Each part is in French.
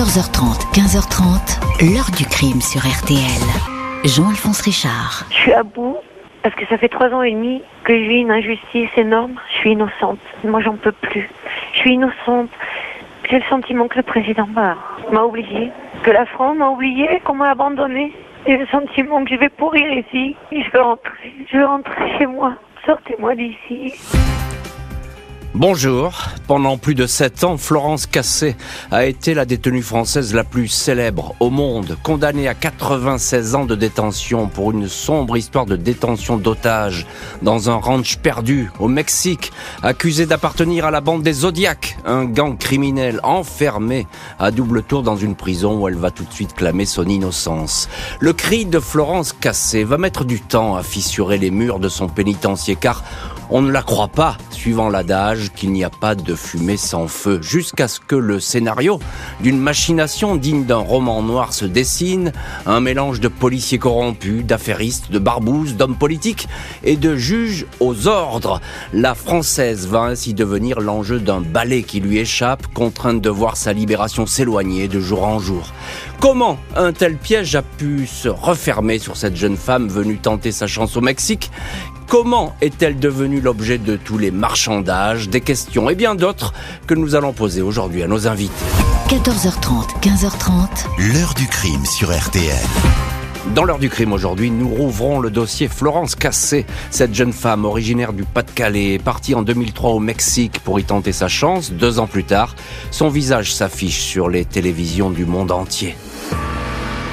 14h30, 15h30, l'heure du crime sur RTL. Jean-Alphonse Richard. Je suis à bout parce que ça fait trois ans et demi que je vis une injustice énorme. Je suis innocente. Moi, j'en peux plus. Je suis innocente. J'ai le sentiment que le président m'a oublié, que la France m'a oublié, qu'on m'a abandonné. J'ai le sentiment que je vais pourrir ici. Je veux rentrer. Je veux rentrer chez moi. Sortez-moi d'ici. Bonjour. Pendant plus de sept ans, Florence Cassé a été la détenue française la plus célèbre au monde, condamnée à 96 ans de détention pour une sombre histoire de détention d'otages dans un ranch perdu au Mexique, accusée d'appartenir à la bande des Zodiacs, un gang criminel enfermé à double tour dans une prison où elle va tout de suite clamer son innocence. Le cri de Florence Cassé va mettre du temps à fissurer les murs de son pénitencier car on ne la croit pas, suivant l'adage qu'il n'y a pas de fumée sans feu, jusqu'à ce que le scénario d'une machination digne d'un roman noir se dessine, un mélange de policiers corrompus, d'affairistes, de barbouzes, d'hommes politiques et de juges aux ordres. La française va ainsi devenir l'enjeu d'un ballet qui lui échappe, contrainte de voir sa libération s'éloigner de jour en jour. Comment un tel piège a pu se refermer sur cette jeune femme venue tenter sa chance au Mexique? Comment est-elle devenue l'objet de tous les marchandages, des questions et bien d'autres que nous allons poser aujourd'hui à nos invités 14h30, 15h30. L'heure du crime sur RTL. Dans l'heure du crime aujourd'hui, nous rouvrons le dossier Florence Cassé, cette jeune femme originaire du Pas-de-Calais, partie en 2003 au Mexique pour y tenter sa chance. Deux ans plus tard, son visage s'affiche sur les télévisions du monde entier.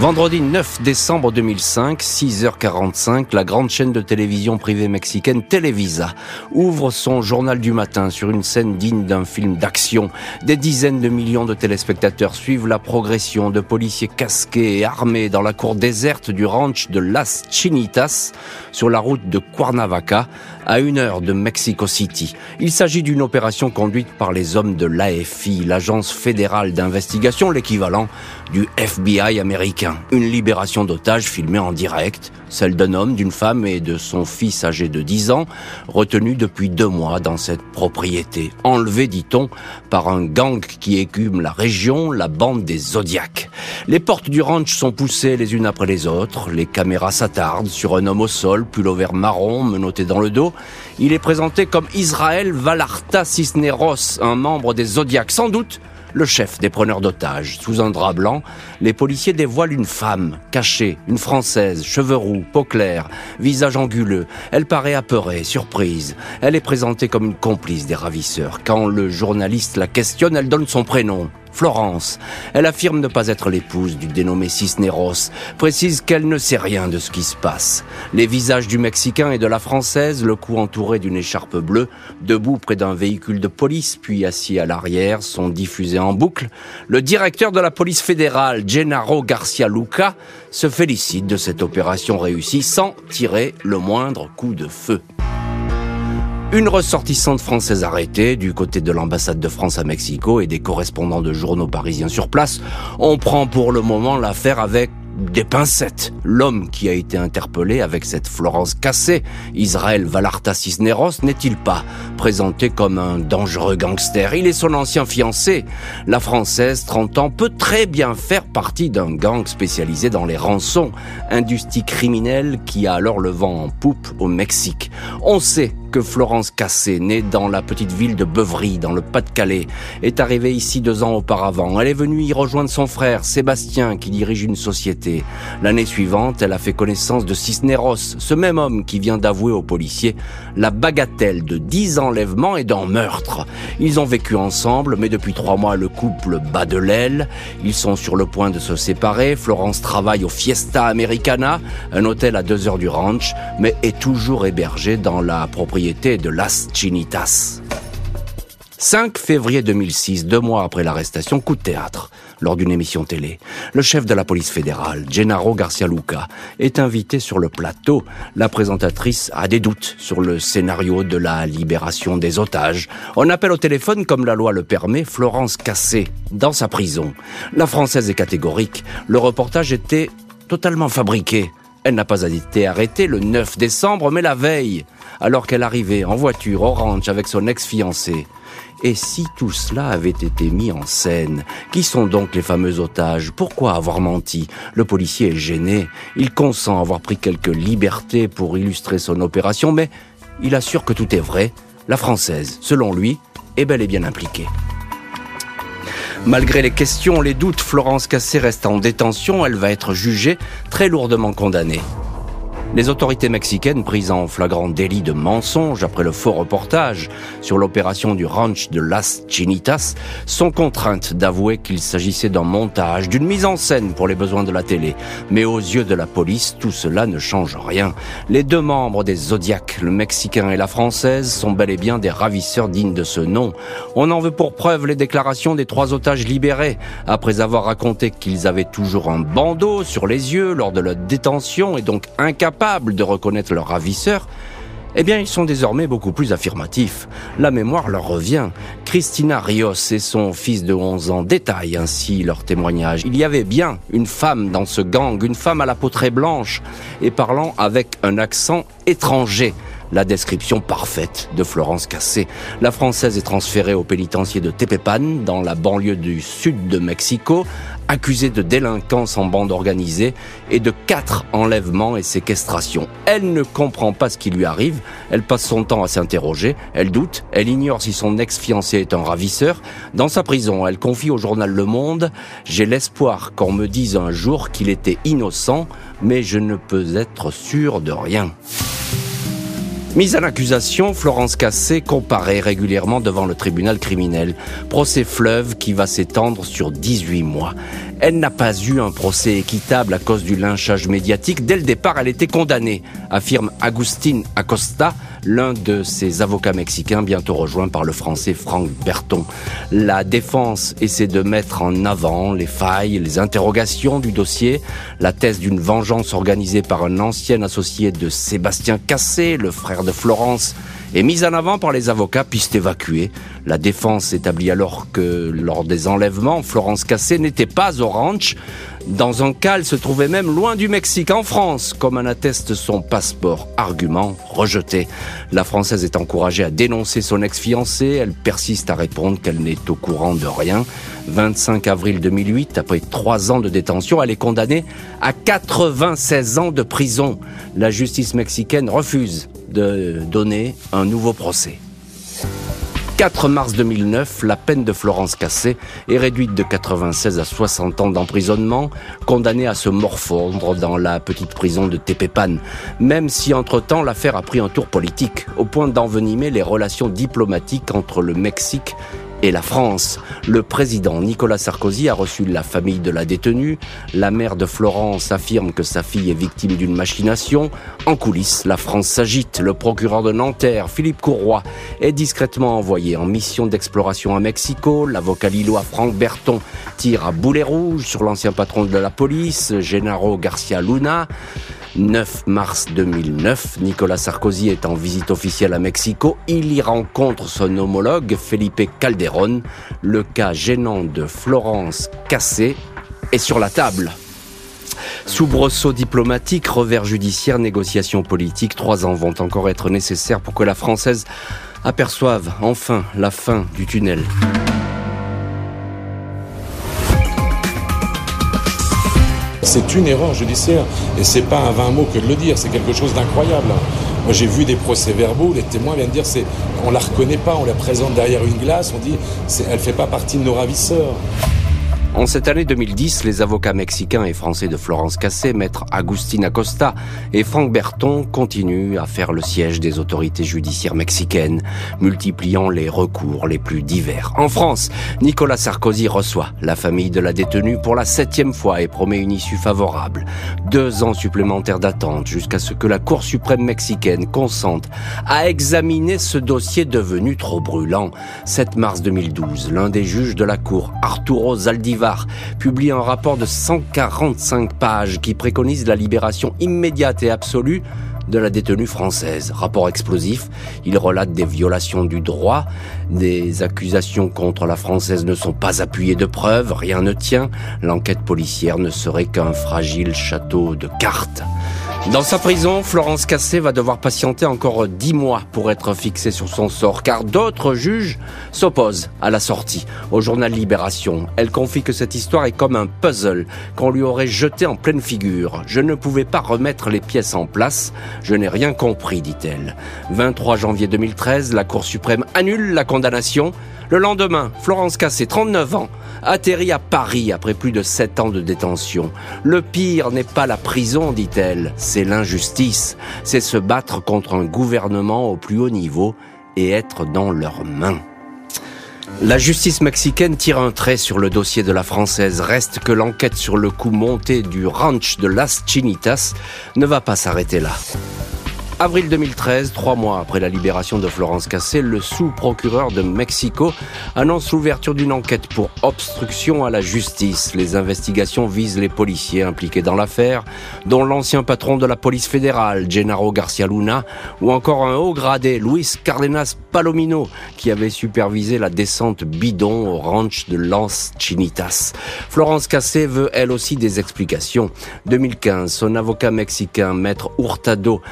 Vendredi 9 décembre 2005, 6h45, la grande chaîne de télévision privée mexicaine Televisa ouvre son journal du matin sur une scène digne d'un film d'action. Des dizaines de millions de téléspectateurs suivent la progression de policiers casqués et armés dans la cour déserte du ranch de Las Chinitas sur la route de Cuernavaca à une heure de Mexico City. Il s'agit d'une opération conduite par les hommes de l'AFI, l'agence fédérale d'investigation, l'équivalent du FBI américain. Une libération d'otages filmée en direct, celle d'un homme, d'une femme et de son fils âgé de 10 ans, retenus depuis deux mois dans cette propriété. Enlevés, dit-on, par un gang qui écume la région, la bande des Zodiacs. Les portes du ranch sont poussées les unes après les autres, les caméras s'attardent sur un homme au sol, pull vert marron, menotté dans le dos. Il est présenté comme Israël Valarta Cisneros, un membre des Zodiacs, sans doute le chef des preneurs d'otages. Sous un drap blanc, les policiers dévoilent une femme, cachée, une française, cheveux roux, peau claire, visage anguleux. Elle paraît apeurée, surprise. Elle est présentée comme une complice des ravisseurs. Quand le journaliste la questionne, elle donne son prénom, Florence. Elle affirme ne pas être l'épouse du dénommé Cisneros, précise qu'elle ne sait rien de ce qui se passe. Les visages du Mexicain et de la Française, le cou entouré d'une écharpe bleue, debout près d'un véhicule de police, puis assis à l'arrière, sont diffusés en boucle. Le directeur de la police fédérale, Gennaro Garcia Luca, se félicite de cette opération réussie sans tirer le moindre coup de feu. Une ressortissante française arrêtée du côté de l'ambassade de France à Mexico et des correspondants de journaux parisiens sur place. On prend pour le moment l'affaire avec des pincettes. L'homme qui a été interpellé avec cette Florence cassée, Israël Valarta Cisneros, n'est-il pas présenté comme un dangereux gangster? Il est son ancien fiancé. La Française, 30 ans, peut très bien faire partie d'un gang spécialisé dans les rançons, industrie criminelle qui a alors le vent en poupe au Mexique. On sait que Florence Cassé, née dans la petite ville de Beuvry, dans le Pas-de-Calais, est arrivée ici deux ans auparavant. Elle est venue y rejoindre son frère, Sébastien, qui dirige une société. L'année suivante, elle a fait connaissance de Cisneros, ce même homme qui vient d'avouer aux policiers la bagatelle de dix enlèvements et d'un meurtre. Ils ont vécu ensemble, mais depuis trois mois, le couple bat de l'aile. Ils sont sur le point de se séparer. Florence travaille au Fiesta Americana, un hôtel à deux heures du ranch, mais est toujours hébergée dans la propriété de Las Chinitas. 5 février 2006, deux mois après l'arrestation, coup de théâtre. Lors d'une émission télé, le chef de la police fédérale, Gennaro Garcia Luca, est invité sur le plateau. La présentatrice a des doutes sur le scénario de la libération des otages. On appelle au téléphone, comme la loi le permet, Florence Cassé, dans sa prison. La française est catégorique. Le reportage était totalement fabriqué. Elle n'a pas été arrêtée le 9 décembre, mais la veille alors qu'elle arrivait en voiture ranch avec son ex-fiancé. Et si tout cela avait été mis en scène Qui sont donc les fameux otages? Pourquoi avoir menti? Le policier est gêné. Il consent avoir pris quelques libertés pour illustrer son opération, mais il assure que tout est vrai. La française, selon lui, est bel et bien impliquée. Malgré les questions, les doutes, Florence Cassé reste en détention. Elle va être jugée, très lourdement condamnée. Les autorités mexicaines, prises en flagrant délit de mensonge après le faux reportage sur l'opération du ranch de Las Chinitas, sont contraintes d'avouer qu'il s'agissait d'un montage, d'une mise en scène pour les besoins de la télé. Mais aux yeux de la police, tout cela ne change rien. Les deux membres des Zodiacs, le Mexicain et la Française, sont bel et bien des ravisseurs dignes de ce nom. On en veut pour preuve les déclarations des trois otages libérés, après avoir raconté qu'ils avaient toujours un bandeau sur les yeux lors de leur détention et donc incapables de reconnaître leur ravisseur, eh bien, ils sont désormais beaucoup plus affirmatifs. La mémoire leur revient. Christina Rios et son fils de 11 ans détaillent ainsi leur témoignage. Il y avait bien une femme dans ce gang, une femme à la peau très blanche et parlant avec un accent étranger la description parfaite de Florence Cassé. La Française est transférée au pénitencier de Tepepan, dans la banlieue du sud de Mexico, accusée de délinquance en bande organisée et de quatre enlèvements et séquestrations. Elle ne comprend pas ce qui lui arrive, elle passe son temps à s'interroger, elle doute, elle ignore si son ex-fiancé est un ravisseur. Dans sa prison, elle confie au journal Le Monde « J'ai l'espoir qu'on me dise un jour qu'il était innocent, mais je ne peux être sûr de rien ». Mise à l'accusation, Florence Cassé comparaît régulièrement devant le tribunal criminel. Procès fleuve qui va s'étendre sur 18 mois. Elle n'a pas eu un procès équitable à cause du lynchage médiatique. Dès le départ, elle était condamnée, affirme Agustin Acosta, l'un de ses avocats mexicains bientôt rejoint par le français Franck Berton. La défense essaie de mettre en avant les failles, les interrogations du dossier, la thèse d'une vengeance organisée par un ancien associé de Sébastien Cassé, le frère de Florence, est mise en avant par les avocats, piste évacuée. La défense établit alors que lors des enlèvements, Florence Cassé n'était pas au ranch. Dans un cas, elle se trouvait même loin du Mexique, en France, comme en atteste son passeport. Argument rejeté. La Française est encouragée à dénoncer son ex-fiancé. Elle persiste à répondre qu'elle n'est au courant de rien. 25 avril 2008, après trois ans de détention, elle est condamnée à 96 ans de prison. La justice mexicaine refuse de donner un nouveau procès. 4 mars 2009, la peine de Florence Cassé est réduite de 96 à 60 ans d'emprisonnement, condamnée à se morfondre dans la petite prison de Tepepan, même si entre-temps l'affaire a pris un tour politique, au point d'envenimer les relations diplomatiques entre le Mexique et la France. Le président Nicolas Sarkozy a reçu la famille de la détenue. La mère de Florence affirme que sa fille est victime d'une machination. En coulisses, la France s'agite. Le procureur de Nanterre, Philippe Courroy, est discrètement envoyé en mission d'exploration à Mexico. L'avocat lillois Franck Berton tire à boulet rouge sur l'ancien patron de la police, Gennaro Garcia Luna. 9 mars 2009, Nicolas Sarkozy est en visite officielle à Mexico. Il y rencontre son homologue Felipe Calderón. Le cas gênant de Florence Cassé est sur la table. Soubresaut diplomatique, revers judiciaire, négociations politiques, trois ans vont encore être nécessaires pour que la Française aperçoive enfin la fin du tunnel. C'est une erreur judiciaire et c'est pas un vain mot que de le dire, c'est quelque chose d'incroyable. Moi j'ai vu des procès-verbaux, les témoins viennent dire c'est on la reconnaît pas, on la présente derrière une glace, on dit elle fait pas partie de nos ravisseurs. En cette année 2010, les avocats mexicains et français de Florence Cassé, maître Agustin Acosta et Franck Berton continuent à faire le siège des autorités judiciaires mexicaines, multipliant les recours les plus divers. En France, Nicolas Sarkozy reçoit la famille de la détenue pour la septième fois et promet une issue favorable. Deux ans supplémentaires d'attente jusqu'à ce que la Cour suprême mexicaine consente à examiner ce dossier devenu trop brûlant. 7 mars 2012, l'un des juges de la Cour, Arturo Zaldivar, publie un rapport de 145 pages qui préconise la libération immédiate et absolue de la détenue française. Rapport explosif, il relate des violations du droit, des accusations contre la française ne sont pas appuyées de preuves, rien ne tient, l'enquête policière ne serait qu'un fragile château de cartes. Dans sa prison, Florence Cassé va devoir patienter encore dix mois pour être fixée sur son sort, car d'autres juges s'opposent à la sortie. Au journal Libération, elle confie que cette histoire est comme un puzzle qu'on lui aurait jeté en pleine figure. Je ne pouvais pas remettre les pièces en place, je n'ai rien compris, dit-elle. 23 janvier 2013, la Cour suprême annule la condamnation. Le lendemain, Florence Cassé, 39 ans, atterrit à Paris après plus de 7 ans de détention. Le pire n'est pas la prison, dit-elle, c'est l'injustice. C'est se battre contre un gouvernement au plus haut niveau et être dans leurs mains. La justice mexicaine tire un trait sur le dossier de la française. Reste que l'enquête sur le coup monté du ranch de Las Chinitas ne va pas s'arrêter là. Avril 2013, trois mois après la libération de Florence Cassé, le sous-procureur de Mexico annonce l'ouverture d'une enquête pour obstruction à la justice. Les investigations visent les policiers impliqués dans l'affaire, dont l'ancien patron de la police fédérale, Gennaro Garcia Luna, ou encore un haut gradé, Luis Cardenas Palomino, qui avait supervisé la descente bidon au ranch de Lance Chinitas. Florence Cassé veut elle aussi des explications. 2015, son avocat mexicain, maître Hurtado,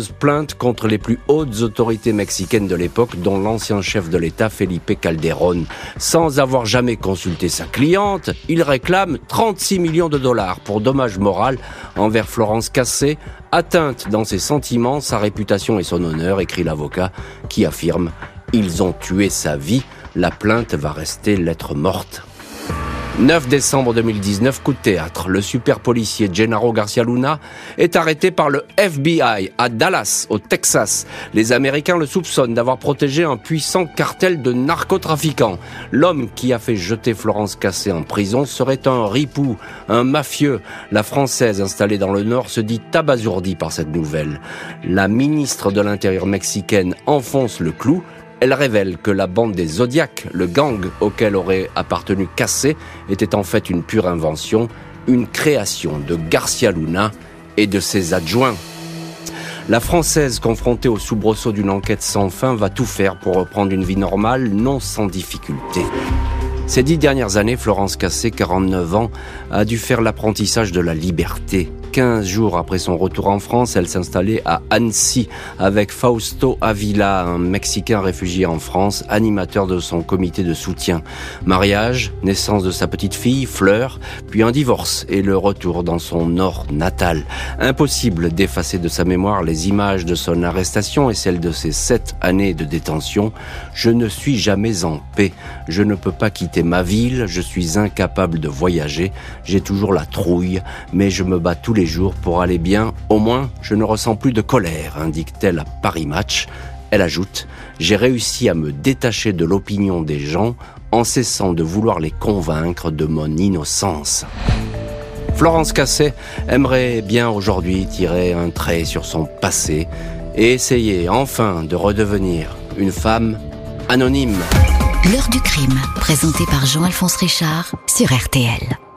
plainte contre les plus hautes autorités mexicaines de l'époque, dont l'ancien chef de l'État Felipe Calderón. Sans avoir jamais consulté sa cliente, il réclame 36 millions de dollars pour dommage moral envers Florence Cassé, atteinte dans ses sentiments, sa réputation et son honneur, écrit l'avocat, qui affirme Ils ont tué sa vie, la plainte va rester lettre morte. 9 décembre 2019, coup de théâtre. Le super policier Gennaro Garcia Luna est arrêté par le FBI à Dallas, au Texas. Les Américains le soupçonnent d'avoir protégé un puissant cartel de narcotrafiquants. L'homme qui a fait jeter Florence Cassé en prison serait un ripou, un mafieux. La Française installée dans le Nord se dit abasourdie par cette nouvelle. La ministre de l'Intérieur mexicaine enfonce le clou. Elle révèle que la bande des Zodiacs, le gang auquel aurait appartenu Cassé, était en fait une pure invention, une création de Garcia Luna et de ses adjoints. La Française, confrontée au soubresaut d'une enquête sans fin, va tout faire pour reprendre une vie normale, non sans difficulté. Ces dix dernières années, Florence Cassé, 49 ans, a dû faire l'apprentissage de la liberté. 15 jours après son retour en France, elle s'installait à Annecy avec Fausto Avila, un Mexicain réfugié en France, animateur de son comité de soutien. Mariage, naissance de sa petite fille, Fleur, puis un divorce et le retour dans son nord natal. Impossible d'effacer de sa mémoire les images de son arrestation et celles de ses sept années de détention. Je ne suis jamais en paix. Je ne peux pas quitter ma ville. Je suis incapable de voyager. J'ai toujours la trouille, mais je me bats tous les jours pour aller bien, au moins je ne ressens plus de colère, indique-t-elle à Paris Match. Elle ajoute, j'ai réussi à me détacher de l'opinion des gens en cessant de vouloir les convaincre de mon innocence. Florence Casset aimerait bien aujourd'hui tirer un trait sur son passé et essayer enfin de redevenir une femme anonyme. L'heure du crime, présenté par Jean-Alphonse Richard sur RTL.